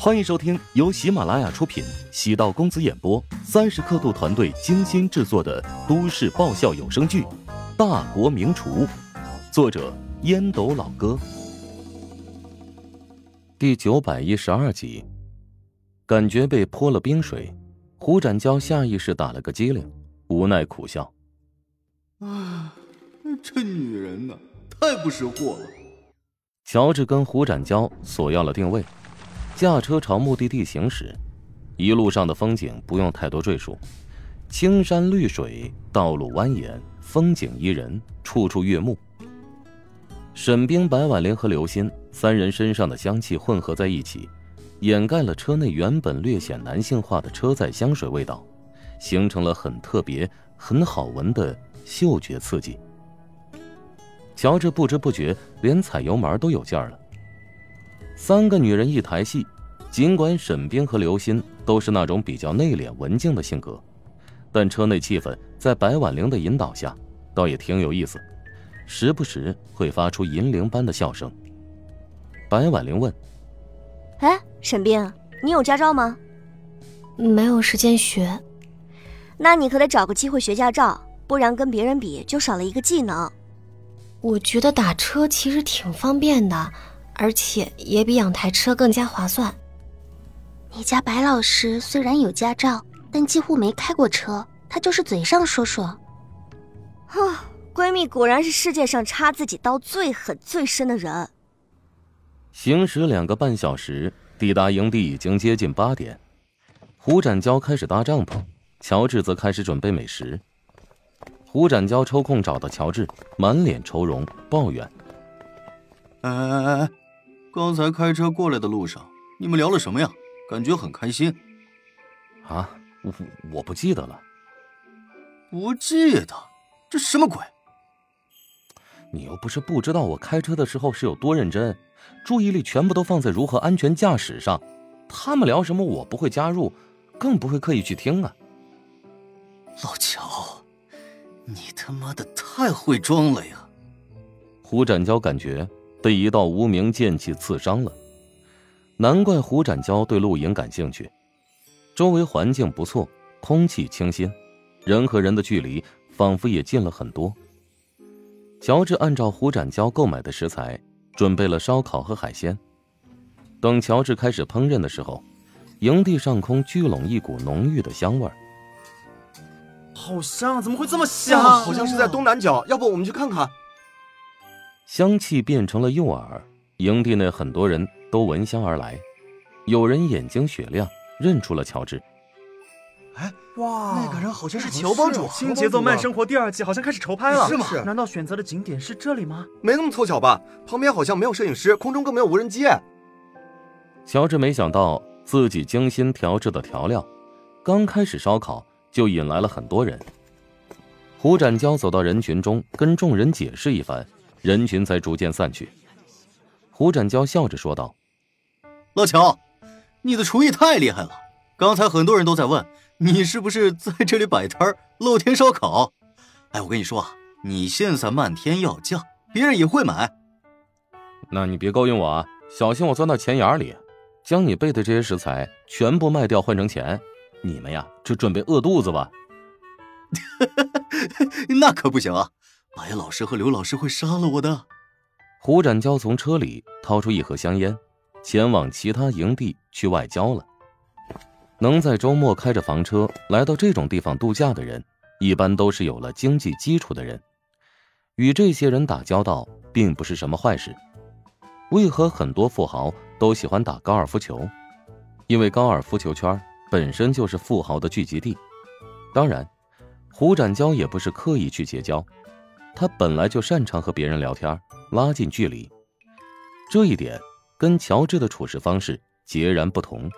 欢迎收听由喜马拉雅出品、喜道公子演播、三十刻度团队精心制作的都市爆笑有声剧《大国名厨》，作者烟斗老哥，第九百一十二集。感觉被泼了冰水，胡展娇下意识打了个激灵，无奈苦笑：“啊，这女人呐，太不识货了。”乔治跟胡展娇索要了定位。驾车朝目的地行驶，一路上的风景不用太多赘述，青山绿水，道路蜿蜒，风景宜人，处处悦目。沈冰、白婉玲和刘鑫三人身上的香气混合在一起，掩盖了车内原本略显男性化的车载香水味道，形成了很特别、很好闻的嗅觉刺激。乔治不知不觉连踩油门都有劲儿了。三个女人一台戏，尽管沈冰和刘鑫都是那种比较内敛文静的性格，但车内气氛在白婉玲的引导下，倒也挺有意思，时不时会发出银铃般的笑声。白婉玲问：“哎，沈冰，你有驾照吗？”“没有时间学。”“那你可得找个机会学驾照，不然跟别人比就少了一个技能。”“我觉得打车其实挺方便的。”而且也比养台车更加划算。你家白老师虽然有驾照，但几乎没开过车，他就是嘴上说说。啊，闺蜜果然是世界上插自己刀最狠最深的人。行驶两个半小时，抵达营地已经接近八点。胡展娇开始搭帐篷，乔治则开始准备美食。胡展娇抽空找到乔治，满脸愁容，抱怨：“哎哎哎哎！”刚才开车过来的路上，你们聊了什么呀？感觉很开心。啊，我我不记得了。不记得？这什么鬼？你又不是不知道我开车的时候是有多认真，注意力全部都放在如何安全驾驶上。他们聊什么，我不会加入，更不会刻意去听啊。老乔，你他妈的太会装了呀！胡展娇感觉。被一道无名剑气刺伤了，难怪胡展娇对露营感兴趣。周围环境不错，空气清新，人和人的距离仿佛也近了很多。乔治按照胡展娇购买的食材，准备了烧烤和海鲜。等乔治开始烹饪的时候，营地上空聚拢一股浓郁的香味儿。好香！怎么会这么香？好像是在东南角，要不我们去看看？香气变成了诱饵，营地内很多人都闻香而来，有人眼睛雪亮，认出了乔治。哎，哇，那个人好像是乔帮主，《新节奏慢生活》第二季好像开始筹拍了，是吗？难道选择的景点是这里吗？没那么凑巧吧？旁边好像没有摄影师，空中更没有无人机。乔治没想到自己精心调制的调料，刚开始烧烤就引来了很多人。胡展娇走到人群中，跟众人解释一番。人群才逐渐散去。胡展娇笑着说道：“老乔，你的厨艺太厉害了。刚才很多人都在问你是不是在这里摆摊露天烧烤。哎，我跟你说啊，你现在漫天要价，别人也会买。那你别勾引我啊，小心我钻到钱眼里，将你备的这些食材全部卖掉换成钱。你们呀，就准备饿肚子吧。那可不行啊。”白老师和刘老师会杀了我的。胡展娇从车里掏出一盒香烟，前往其他营地去外交了。能在周末开着房车来到这种地方度假的人，一般都是有了经济基础的人。与这些人打交道并不是什么坏事。为何很多富豪都喜欢打高尔夫球？因为高尔夫球圈本身就是富豪的聚集地。当然，胡展娇也不是刻意去结交。他本来就擅长和别人聊天，拉近距离，这一点跟乔治的处事方式截然不同。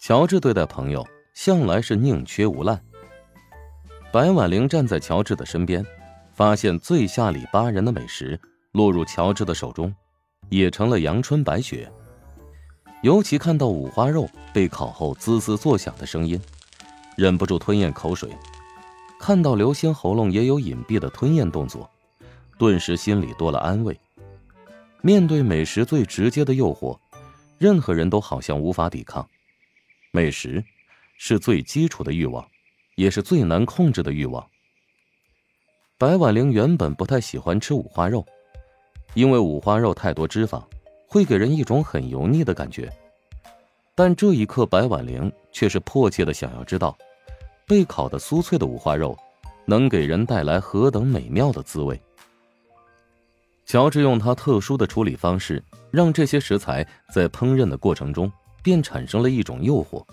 乔治对待朋友向来是宁缺毋滥。白婉玲站在乔治的身边，发现最下里巴人的美食落入乔治的手中，也成了阳春白雪。尤其看到五花肉被烤后滋滋作响的声音，忍不住吞咽口水。看到刘星喉咙也有隐蔽的吞咽动作，顿时心里多了安慰。面对美食最直接的诱惑，任何人都好像无法抵抗。美食是最基础的欲望，也是最难控制的欲望。白婉玲原本不太喜欢吃五花肉，因为五花肉太多脂肪，会给人一种很油腻的感觉。但这一刻，白婉玲却是迫切的想要知道，被烤的酥脆的五花肉，能给人带来何等美妙的滋味。乔治用他特殊的处理方式，让这些食材在烹饪的过程中便产生了一种诱惑。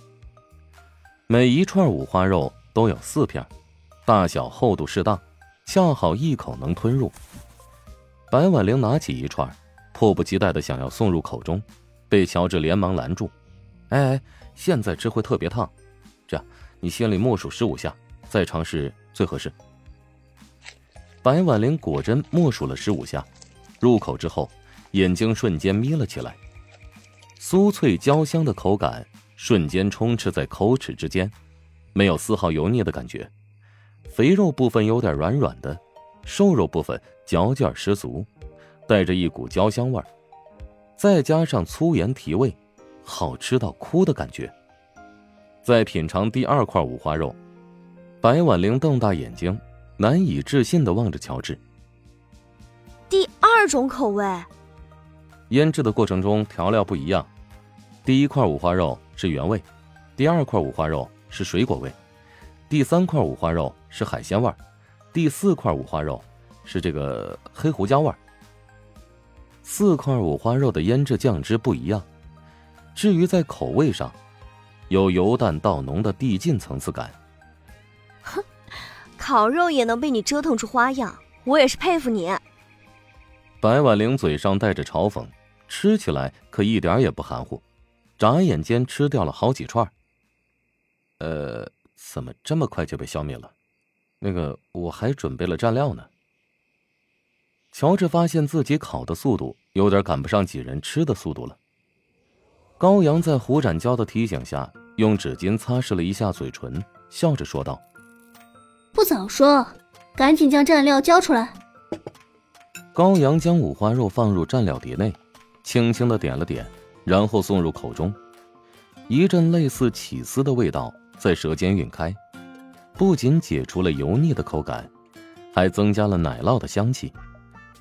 每一串五花肉都有四片，大小厚度适当，恰好一口能吞入。白婉玲拿起一串，迫不及待的想要送入口中，被乔治连忙拦住。哎哎，现在吃会特别烫，你心里默数十五下，再尝试最合适。白婉玲果真默数了十五下，入口之后，眼睛瞬间眯了起来，酥脆焦香的口感瞬间充斥在口齿之间，没有丝毫油腻的感觉，肥肉部分有点软软的，瘦肉部分嚼劲十足，带着一股焦香味儿，再加上粗盐提味。好吃到哭的感觉。再品尝第二块五花肉，白婉玲瞪大眼睛，难以置信的望着乔治。第二种口味，腌制的过程中调料不一样。第一块五花肉是原味，第二块五花肉是水果味，第三块五花肉是海鲜味儿，第四块五花肉是这个黑胡椒味儿。四块五花肉的腌制酱汁不一样。至于在口味上，有由淡到浓的递进层次感。哼，烤肉也能被你折腾出花样，我也是佩服你。白婉玲嘴上带着嘲讽，吃起来可一点也不含糊，眨眼间吃掉了好几串。呃，怎么这么快就被消灭了？那个，我还准备了蘸料呢。乔治发现自己烤的速度有点赶不上几人吃的速度了。高阳在胡展娇的提醒下，用纸巾擦拭了一下嘴唇，笑着说道：“不早说，赶紧将蘸料交出来。”高阳将五花肉放入蘸料碟内，轻轻的点了点，然后送入口中。一阵类似起司的味道在舌尖晕开，不仅解除了油腻的口感，还增加了奶酪的香气。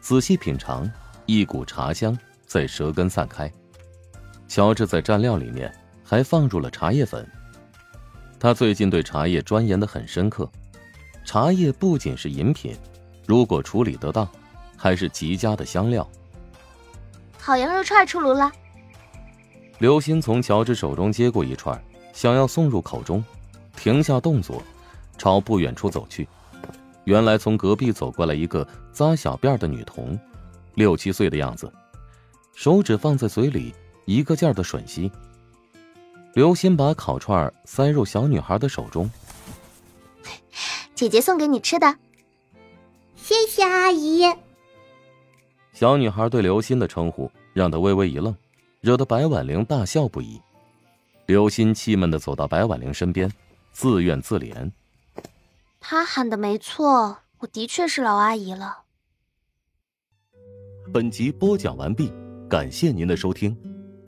仔细品尝，一股茶香在舌根散开。乔治在蘸料里面还放入了茶叶粉。他最近对茶叶钻研的很深刻。茶叶不仅是饮品，如果处理得当，还是极佳的香料。烤羊肉串出炉了。刘鑫从乔治手中接过一串，想要送入口中，停下动作，朝不远处走去。原来从隔壁走过来一个扎小辫的女童，六七岁的样子，手指放在嘴里。一个劲儿的吮吸。刘鑫把烤串塞入小女孩的手中。姐姐送给你吃的，谢谢阿姨。小女孩对刘鑫的称呼让她微微一愣，惹得白婉玲大笑不已。刘鑫气闷的走到白婉玲身边，自怨自怜。他喊的没错，我的确是老阿姨了。本集播讲完毕，感谢您的收听。